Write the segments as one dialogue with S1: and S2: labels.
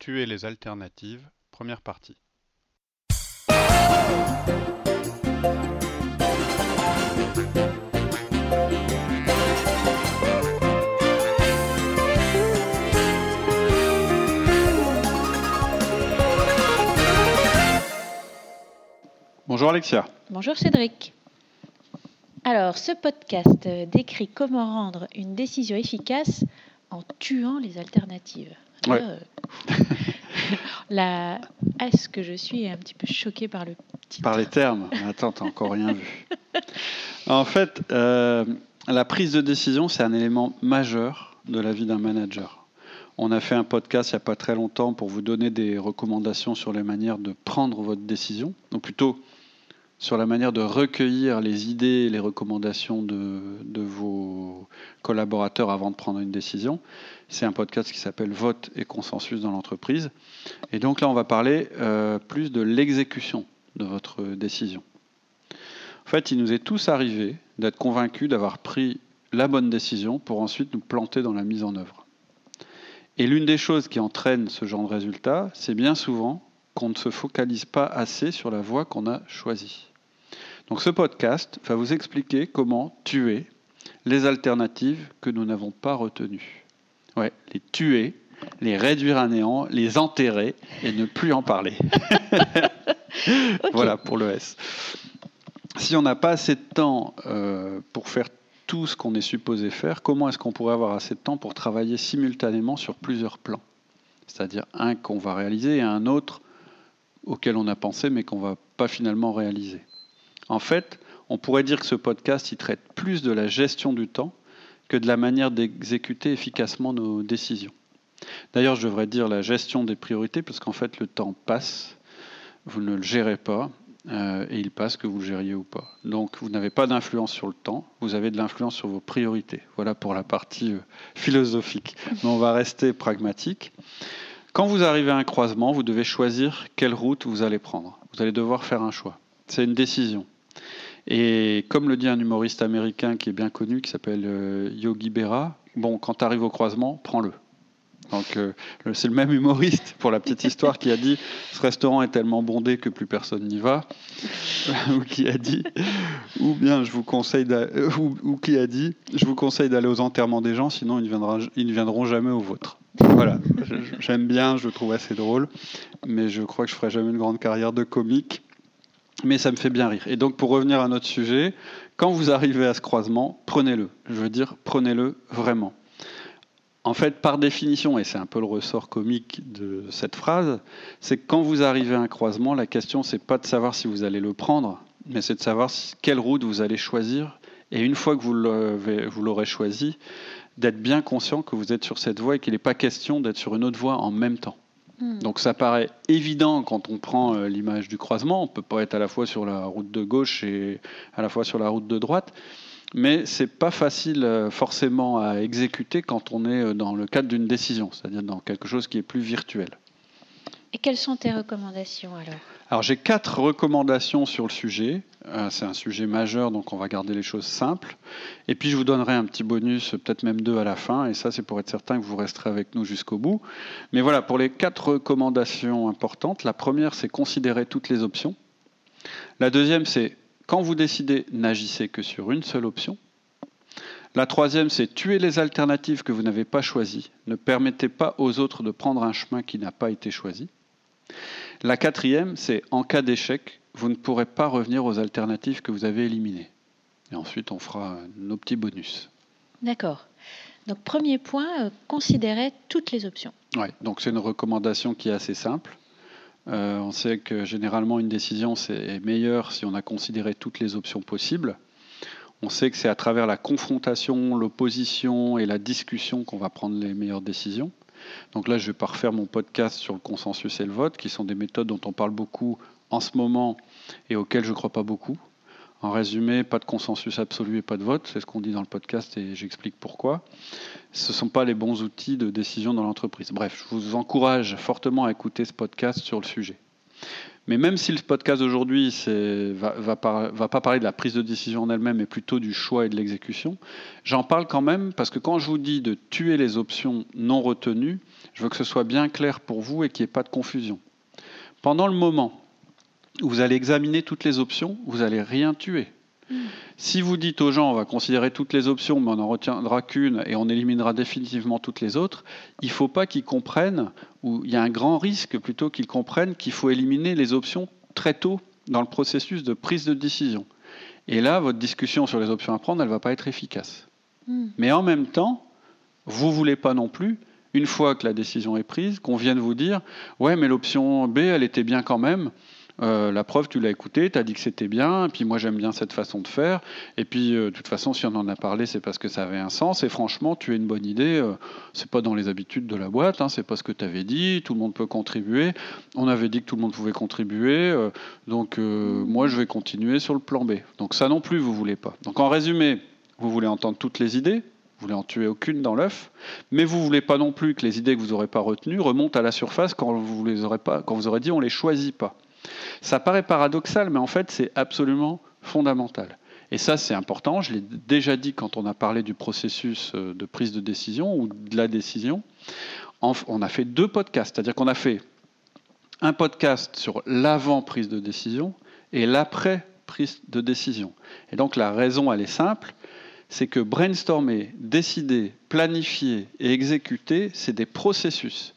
S1: Tuer les alternatives, première partie. Bonjour Alexia.
S2: Bonjour Cédric. Alors, ce podcast décrit comment rendre une décision efficace en tuant les alternatives.
S1: Ouais.
S2: Euh, la Est-ce que je suis un petit peu choquée par le titre
S1: Par les termes. Attends, t'as encore rien vu. En fait, euh, la prise de décision, c'est un élément majeur de la vie d'un manager. On a fait un podcast il n'y a pas très longtemps pour vous donner des recommandations sur les manières de prendre votre décision, ou plutôt sur la manière de recueillir les idées et les recommandations de, vos collaborateurs avant de prendre une décision. C'est un podcast qui s'appelle Vote et consensus dans l'entreprise. Et donc là, on va parler euh, plus de l'exécution de votre décision. En fait, il nous est tous arrivé d'être convaincus d'avoir pris la bonne décision pour ensuite nous planter dans la mise en œuvre. Et l'une des choses qui entraîne ce genre de résultat, c'est bien souvent qu'on ne se focalise pas assez sur la voie qu'on a choisie. Donc ce podcast va vous expliquer comment tuer les alternatives que nous n'avons pas retenues. Ouais, les tuer, les réduire à néant, les enterrer et ne plus en parler. Voilà pour le S. Si on n'a pas assez de temps euh, pour faire tout ce qu'on est supposé faire, comment est-ce qu'on pourrait avoir assez de temps pour travailler simultanément sur plusieurs plans? C'est-à-dire un qu'on va réaliser et un autre auquel on a pensé mais qu'on va pas finalement réaliser. En fait, on pourrait dire que ce podcast il traite plus de la gestion du temps que de la manière d'exécuter efficacement nos décisions. D'ailleurs, je devrais dire la gestion des priorités parce qu'en fait, le temps passe, vous ne le gérez pas, euh, et il passe que vous le gériez ou pas. Donc, vous n'avez pas d'influence sur le temps, vous avez de l'influence sur vos priorités. Voilà pour la partie euh, philosophique. Mais on va rester pragmatique. Quand vous arrivez à un croisement, vous devez choisir quelle route vous allez prendre. Vous allez devoir faire un choix. C'est une décision. Et comme le dit un humoriste américain qui est bien connu, qui s'appelle euh, Yogi Berra, bon, quand tu au croisement, prends-le. Donc euh, c'est le même humoriste, pour la petite histoire, qui a dit ce restaurant est tellement bondé que plus personne n'y va, ou qui a dit, ou bien je vous conseille, euh, ou, qui a dit je vous conseille d'aller aux enterrements des gens, sinon ils ne, ne viendront jamais aux vôtres. Voilà, j'aime bien, je le trouve assez drôle, mais je crois que je ferai jamais une grande carrière de comique mais ça me fait bien rire. Et donc, pour revenir à notre sujet, quand vous arrivez à ce croisement, prenez-le. Je veux dire, prenez-le vraiment. En fait, par définition, et c'est un peu le ressort comique de cette phrase, c'est que quand vous arrivez à un croisement, la question, c'est pas de savoir si vous allez le prendre, mais c'est de savoir quelle route vous allez choisir. Et une fois que vous l'aurez choisi, d'être bien conscient que vous êtes sur cette voie et qu'il n'est pas question d'être sur une autre voie en même temps.
S2: Hmm.
S1: Donc ça paraît évident quand on prend euh, l'image du croisement. On peut pas être à la fois sur la route de gauche et à la fois sur la route de droite. Mais c'est pas facile euh, forcément à exécuter quand on est euh, dans le cadre d'une décision, c'est-à-dire dans quelque chose qui est plus virtuel.
S2: Et quelles sont tes recommandations alors?
S1: Alors j'ai quatre recommandations sur le sujet. Euh, c'est un sujet majeur, donc on va garder les choses simples. Et puis je vous donnerai un petit bonus, peut-être même deux à la fin. Et ça, c'est pour être certain que vous resterez avec nous jusqu'au bout. Mais voilà, pour les quatre recommandations importantes, la première, c'est considérer toutes les options. La deuxième, c'est quand vous décidez, n'agissez que sur une seule option. La troisième, c'est tuer les alternatives que vous n'avez pas choisies. Ne permettez pas aux autres de prendre un chemin qui n'a pas été choisi. La quatrième, c'est en cas d'échec, vous ne pourrez pas revenir aux alternatives que vous avez éliminées. Et ensuite, on fera nos petits bonus.
S2: D'accord. Donc premier point, euh, considérer toutes les options.
S1: Ouais, donc c'est une recommandation qui est assez simple. Euh, on sait que généralement une décision c'est meilleure si on a considéré toutes les options possibles. On sait que c'est à travers la confrontation, l'opposition et la discussion qu'on va prendre les meilleures décisions. Donc là, je ne vais pas refaire mon podcast sur le consensus et le vote, qui sont des méthodes dont on parle beaucoup en ce moment et auxquelles je ne crois pas beaucoup. En résumé, pas de consensus absolu et pas de vote, c'est ce qu'on dit dans le podcast et j'explique pourquoi. Ce ne sont pas les bons outils de décision dans l'entreprise. Bref, je vous encourage fortement à écouter ce podcast sur le sujet. Mais même si le podcast d'aujourd'hui ne va, va, va, pas parler de la prise de décision en elle-même, mais plutôt du choix et de l'exécution, j'en parle quand même parce que quand je vous dis de tuer les options non retenues, je veux que ce soit bien clair pour vous et qu'il n'y ait pas de confusion. Pendant le moment où vous allez examiner toutes les options, vous n'allez rien tuer. Si vous dites aux gens, on va considérer toutes les options, mais on n'en retiendra qu'une et on éliminera définitivement toutes les autres, il ne faut pas qu'ils comprennent, ou il y a un grand risque plutôt qu'ils comprennent qu'il faut éliminer les options très tôt dans le processus de prise de décision. Et là, votre discussion sur les options à prendre, elle ne va pas être efficace. Hmm. Mais en même temps, vous ne voulez pas non plus, une fois que la décision est prise, qu'on vienne vous dire, ouais, mais l'option B, elle était bien quand même. Euh, la preuve, tu l'as écouté, tu as dit que c'était bien, et puis moi j'aime bien cette façon de faire, et puis euh, de toute façon, si on en a parlé, c'est parce que ça avait un sens, et franchement, tu as une bonne idée, euh, c'est pas dans les habitudes de la boîte, hein, c'est pas ce que tu avais dit, tout le monde peut contribuer, on avait dit que tout le monde pouvait contribuer, donc moi je vais continuer sur le plan B. Donc ça non plus, vous voulez pas. Donc en résumé, vous voulez entendre toutes les idées, vous voulez en tuer aucune dans l'œuf, mais vous voulez pas non plus que les idées que vous n'aurez pas retenues remontent à la surface quand vous les aurez pas, quand vous aurez dit on les choisit pas. Ça paraît paradoxal, mais en fait, c'est absolument fondamental. Et ça, c'est important. Je l'ai déjà dit quand on a parlé du processus euh, de prise de décision ou de la décision. On a fait deux podcasts, c'est-à-dire qu'on a fait un podcast sur l'avant prise de décision et l'après prise de décision. Et donc la raison, elle est simple, c'est que brainstormer, décider, planifier et exécuter, c'est des processus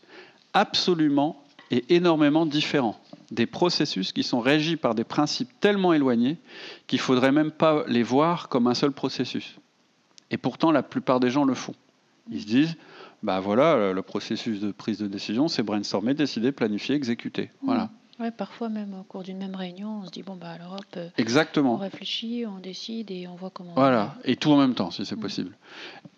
S1: absolument et énormément différents des processus qui sont régis par des principes tellement éloignés qu'il ne faudrait même pas les voir comme un seul processus. Et pourtant, la plupart des gens le font. Ils se disent, bah voilà, le processus de prise de décision, c'est brainstormer, décider, planifier, exécuter. Voilà.
S2: Ouais, parfois même au cours d'une même réunion, on se dit bon bah euh,
S1: Exactement.
S2: on réfléchit, on décide et on voit comment.
S1: Voilà, et tout en même temps si c'est mm. possible.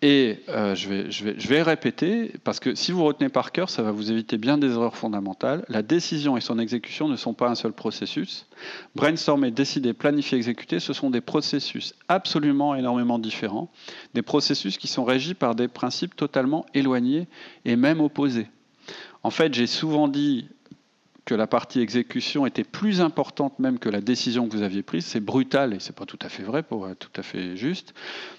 S1: Et euh, je, vais, je, vais, je vais répéter parce que si vous retenez par cœur, ça va vous éviter bien des erreurs fondamentales. La décision et son exécution ne sont pas un seul processus. Brainstormer, décider, planifier, exécuter, ce sont des processus absolument énormément différents, des processus qui sont régis par des principes totalement éloignés et même opposés. En fait, j'ai souvent dit que la partie exécution était plus importante même que la décision que vous aviez prise. C'est brutal et c'est pas tout à fait vrai pour être tout à fait juste.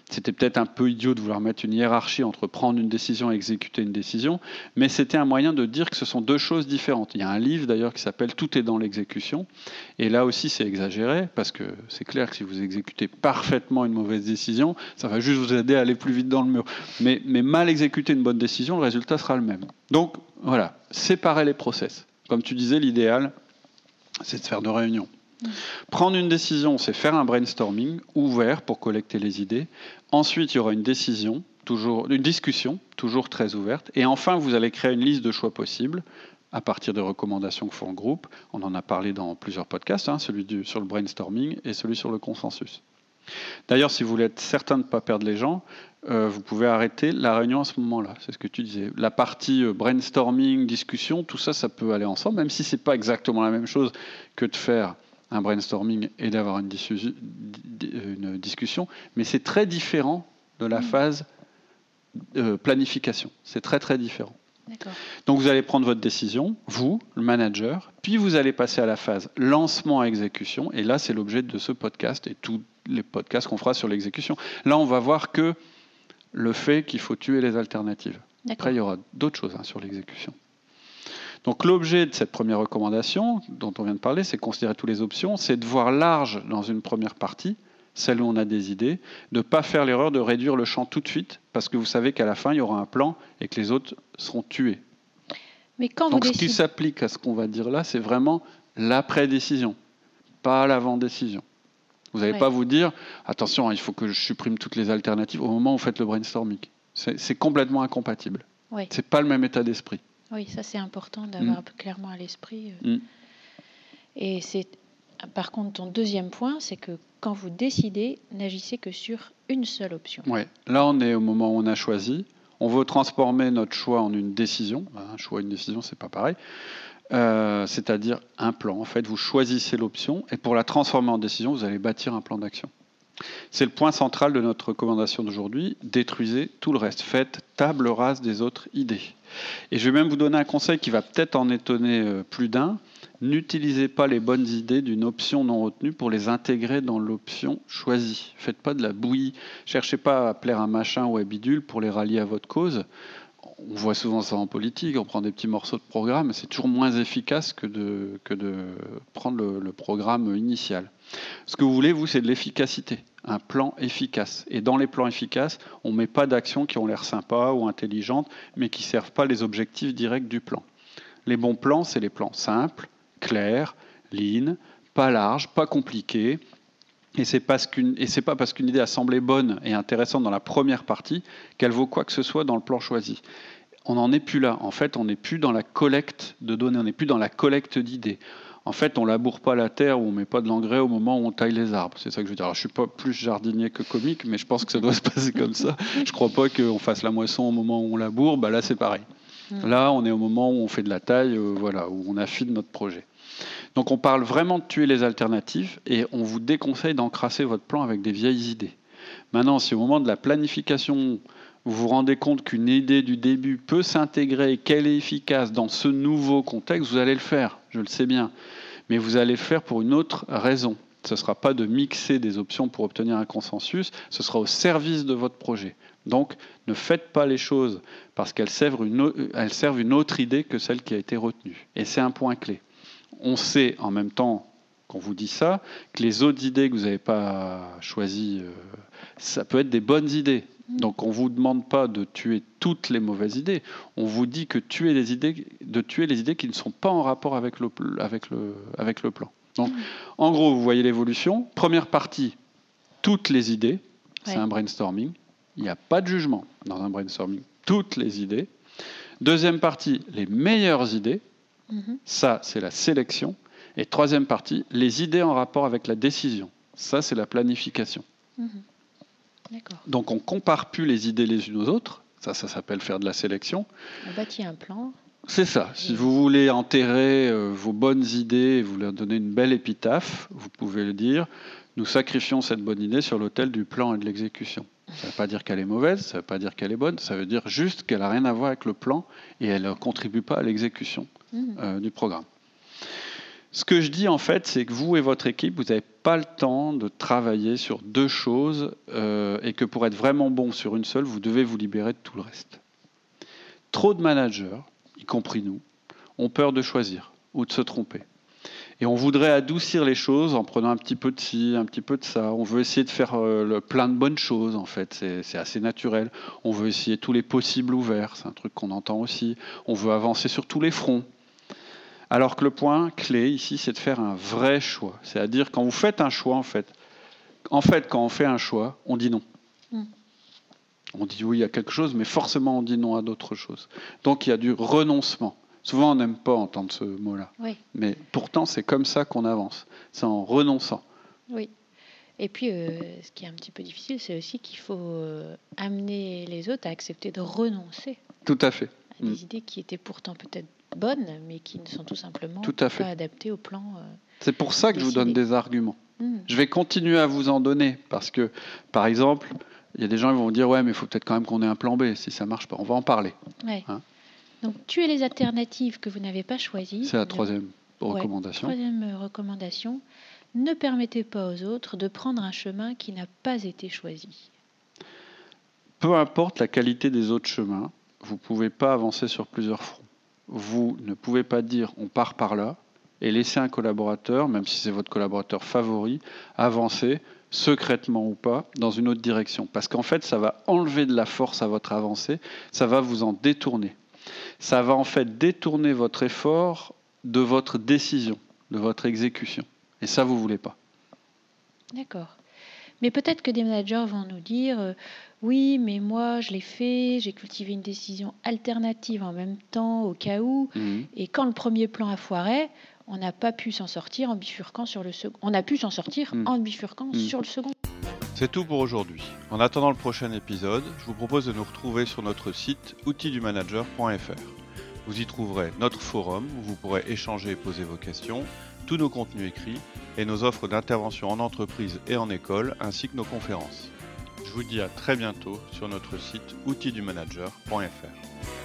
S1: C'était peut-être un peu idiot de vouloir mettre une hiérarchie entre prendre une décision et exécuter une décision, mais c'était un moyen de dire que ce sont deux choses différentes. Il y a un livre d'ailleurs qui s'appelle Tout est dans l'exécution et là aussi c'est exagéré parce que c'est clair que si vous exécutez parfaitement une mauvaise décision, ça va juste vous aider à aller plus vite dans le mur. Mais, mais mal exécuter une bonne décision, le résultat sera le même. Donc voilà, séparer les process. Comme tu disais, l'idéal, c'est de faire deux réunions. Prendre une décision, c'est faire un brainstorming ouvert pour collecter les idées. Ensuite, il y aura une décision, toujours une discussion, toujours très ouverte. Et enfin, vous allez créer une liste de choix possibles à partir des recommandations que font le groupe. On en a parlé dans plusieurs podcasts, hein, celui sur le brainstorming et celui sur le consensus. D'ailleurs, si vous voulez être certain de ne pas perdre les gens, euh, vous pouvez arrêter la réunion à ce moment-là. C'est ce que tu disais. La partie euh, brainstorming, discussion, tout ça, ça peut aller ensemble, même si ce n'est pas exactement la même chose que de faire un brainstorming et d'avoir une, une, discussion, mais c'est très différent de la mmh. phase planification. C'est très très différent. Donc vous allez prendre votre décision, vous, le manager, puis vous allez passer à la phase lancement à exécution, et là c'est l'objet de ce podcast et tous les podcasts qu'on fera sur l'exécution. Là on va voir que le fait qu'il faut tuer les alternatives. Après, il y aura d'autres choses hein, sur l'exécution. Donc l'objet de cette première recommandation dont on vient de parler, c'est considérer toutes les options, c'est de voir large dans une première partie, celle où on a des idées, de ne pas faire l'erreur de réduire le champ tout de suite, parce que vous savez qu'à la fin, il y aura un plan et que les autres seront tués.
S2: Mais quand
S1: Donc ce qui s'applique à ce qu'on va dire là, c'est vraiment l'après-décision, pas l'avant-décision. Vous n'allez pas vous dire, attention, il faut que je supprime toutes les alternatives au moment où vous faites le brainstorming. C'est complètement incompatible. Ce n'est pas le même état d'esprit.
S2: Oui, ça c'est important d'avoir mm. clairement à l'esprit. Euh. Mm. Et c'est, par contre, ton deuxième point, c'est que quand vous décidez, n'agissez que sur une seule option.
S1: Oui, là on est au moment où on a choisi, On veut transformer notre choix en une décision. Un choix, une décision, c'est pas pareil. Euh, c'est-à-dire un plan. En fait, vous choisissez l'option et pour la transformer en décision, vous allez bâtir un plan d'action. C'est le point central de notre recommandation d'aujourd'hui. Détruisez tout le reste. Faites table rase des autres idées. Et je vais même vous donner un conseil qui va peut-être en étonner euh, plus d'un. N'utilisez pas les bonnes idées d'une option non retenue pour les intégrer dans l'option choisie. Faites pas de la bouillie. Cherchez pas à plaire un machin ou à bidule pour les rallier à votre cause. On voit souvent ça en politique, on prend des petits morceaux de programme, c'est toujours moins efficace que de, que de prendre le, programme initial. Ce que vous voulez, vous, c'est de l'efficacité, un plan efficace. Et dans les plans efficaces, on ne met pas d'actions qui ont l'air sympas ou intelligentes, mais qui ne servent pas les objectifs directs du plan. Les bons plans, c'est les plans simples, clair, lean, pas large, pas compliqué. Et c'est pas parce qu'une idée a semblé bonne et intéressante dans la première partie qu'elle vaut quoi que ce soit dans le plan choisi. On n'en est plus là. En fait, on n'est plus dans la collecte de données, on n'est plus dans la collecte d'idées. En fait, on laboure pas la terre ou on met pas de l'engrais au moment où on taille les arbres. C'est ça que je veux dire. Alors, je suis pas plus jardinier que comique, mais je pense que ça doit se passer comme ça. Je crois pas qu'on fasse la moisson au moment où on laboure. Bah là, c'est pareil. Mm. Là, on est au moment où on fait de la taille, euh, voilà, où on affine notre projet. Donc on parle vraiment de tuer les alternatives et on vous déconseille d'encrasser votre plan avec des vieilles idées. Maintenant, si au moment de la planification, vous vous rendez compte qu'une idée du début peut s'intégrer et qu'elle est efficace dans ce nouveau contexte, vous allez le faire, je le sais bien. Mais vous allez le faire pour une autre raison. Ce ne sera pas de mixer des options pour obtenir un consensus, ce sera au service de votre projet. Donc, ne faites pas les choses parce qu'elles servent, une autre idée que celle qui a été retenue. Et c'est un point clé on sait en même temps qu'on vous dit ça, que les autres idées que vous n'avez pas choisies, euh, ça peut être des bonnes idées. Mm. Donc on ne vous demande pas de tuer toutes les mauvaises idées, on vous dit que tuer les idées, de tuer les idées qui ne sont pas en rapport avec le, avec le, avec le plan. Donc mm. en gros, vous voyez l'évolution. Première partie, toutes les idées, c'est un brainstorming. Il n'y a pas de jugement dans un brainstorming. Toutes les idées. Deuxième partie, les meilleures idées. Mhm. Ça, c'est la sélection. Et troisième partie, les idées en rapport avec la décision. Ça, c'est la planification. Mhm. Donc on ne compare plus les idées les unes aux autres. Ça, ça s'appelle faire de la sélection.
S2: On bâtit un plan.
S1: C'est ça. Si vous voulez enterrer euh, vos bonnes idées et vous leur donner une belle épitaphe, vous pouvez le dire. Nous sacrifions cette bonne idée sur l'autel du plan et de l'exécution. Ça ne veut pas dire qu'elle est mauvaise, ça ne veut pas dire qu'elle est bonne, ça veut dire juste qu'elle n'a rien à voir avec le plan et elle ne contribue pas à l'exécution. Mhm. Euh, du programme. Ce que je dis en fait, c'est que vous et votre équipe, vous n'avez pas le temps de travailler sur deux choses euh, et que pour être vraiment bon sur une seule, vous devez vous libérer de tout le reste. Trop de managers, y compris nous, ont peur de choisir ou de se tromper. Et on voudrait adoucir les choses en prenant un petit peu de ci, un petit peu de ça. On veut essayer de faire euh, plein de bonnes choses, en fait. C'est assez naturel. On veut essayer tous les possibles ouverts. C'est un truc qu'on entend aussi. On veut avancer sur tous les fronts. Alors que le point clé ici, c'est de faire un vrai choix. C'est-à-dire quand vous faites un choix, en fait, en fait, quand on fait un choix, on dit non. Mm. On dit oui à quelque chose, mais forcément on dit non à d'autres choses. Donc il y a du renoncement. Souvent on n'aime pas entendre ce mot-là. Mais pourtant c'est comme ça qu'on avance. C'est en renonçant.
S2: Oui. Et puis euh, ce qui est un petit peu difficile, c'est aussi qu'il faut euh, amener les autres à accepter de renoncer.
S1: Tout à fait.
S2: À des mm. idées qui étaient pourtant peut-être bonnes, mais qui ne sont tout simplement pas adaptées au plan. Euh,
S1: c'est pour ça que je vous donne des arguments. Hmm. Je vais continuer à vous en donner parce que, par exemple, il y a des gens qui vont dire ouais, mais il faut peut-être quand même qu'on ait un plan B si ça marche pas. On va en parler.
S2: Hein. Donc tuer les alternatives que vous n'avez pas choisies.
S1: C'est la troisième recommandation.
S2: troisième euh, recommandation. Ne permettez pas aux autres de prendre un chemin qui n'a pas été choisi.
S1: Peu importe la qualité des autres chemins, vous ne pouvez pas avancer sur plusieurs fronts vous ne pouvez pas dire on part par là et laisser un collaborateur, même si c'est votre collaborateur favori, avancer secrètement ou pas dans une autre direction. Parce qu'en fait, ça va enlever de la force à votre avancée, ça va vous en détourner. Ça va en fait détourner votre effort de votre décision, de votre exécution. Et ça, vous ne voulez pas.
S2: D'accord. Mais peut-être que des managers vont nous dire euh, oui, mais moi je l'ai fait, j'ai cultivé une décision alternative en même temps au cas où. Mhm. Et quand le premier plan a foiré, on n'a pas pu s'en sortir en bifurquant sur le second. On a pu s'en sortir mhm. en bifurquant mhm. sur le second.
S1: C'est tout pour aujourd'hui. En attendant le prochain épisode, je vous propose de nous retrouver sur notre site outildumanager.fr. Vous y trouverez notre forum où vous pourrez échanger et poser vos questions, tous nos contenus écrits et nos offres d'intervention en entreprise et en école, ainsi que nos conférences. Je vous dis à très bientôt sur notre site outildumanager.fr.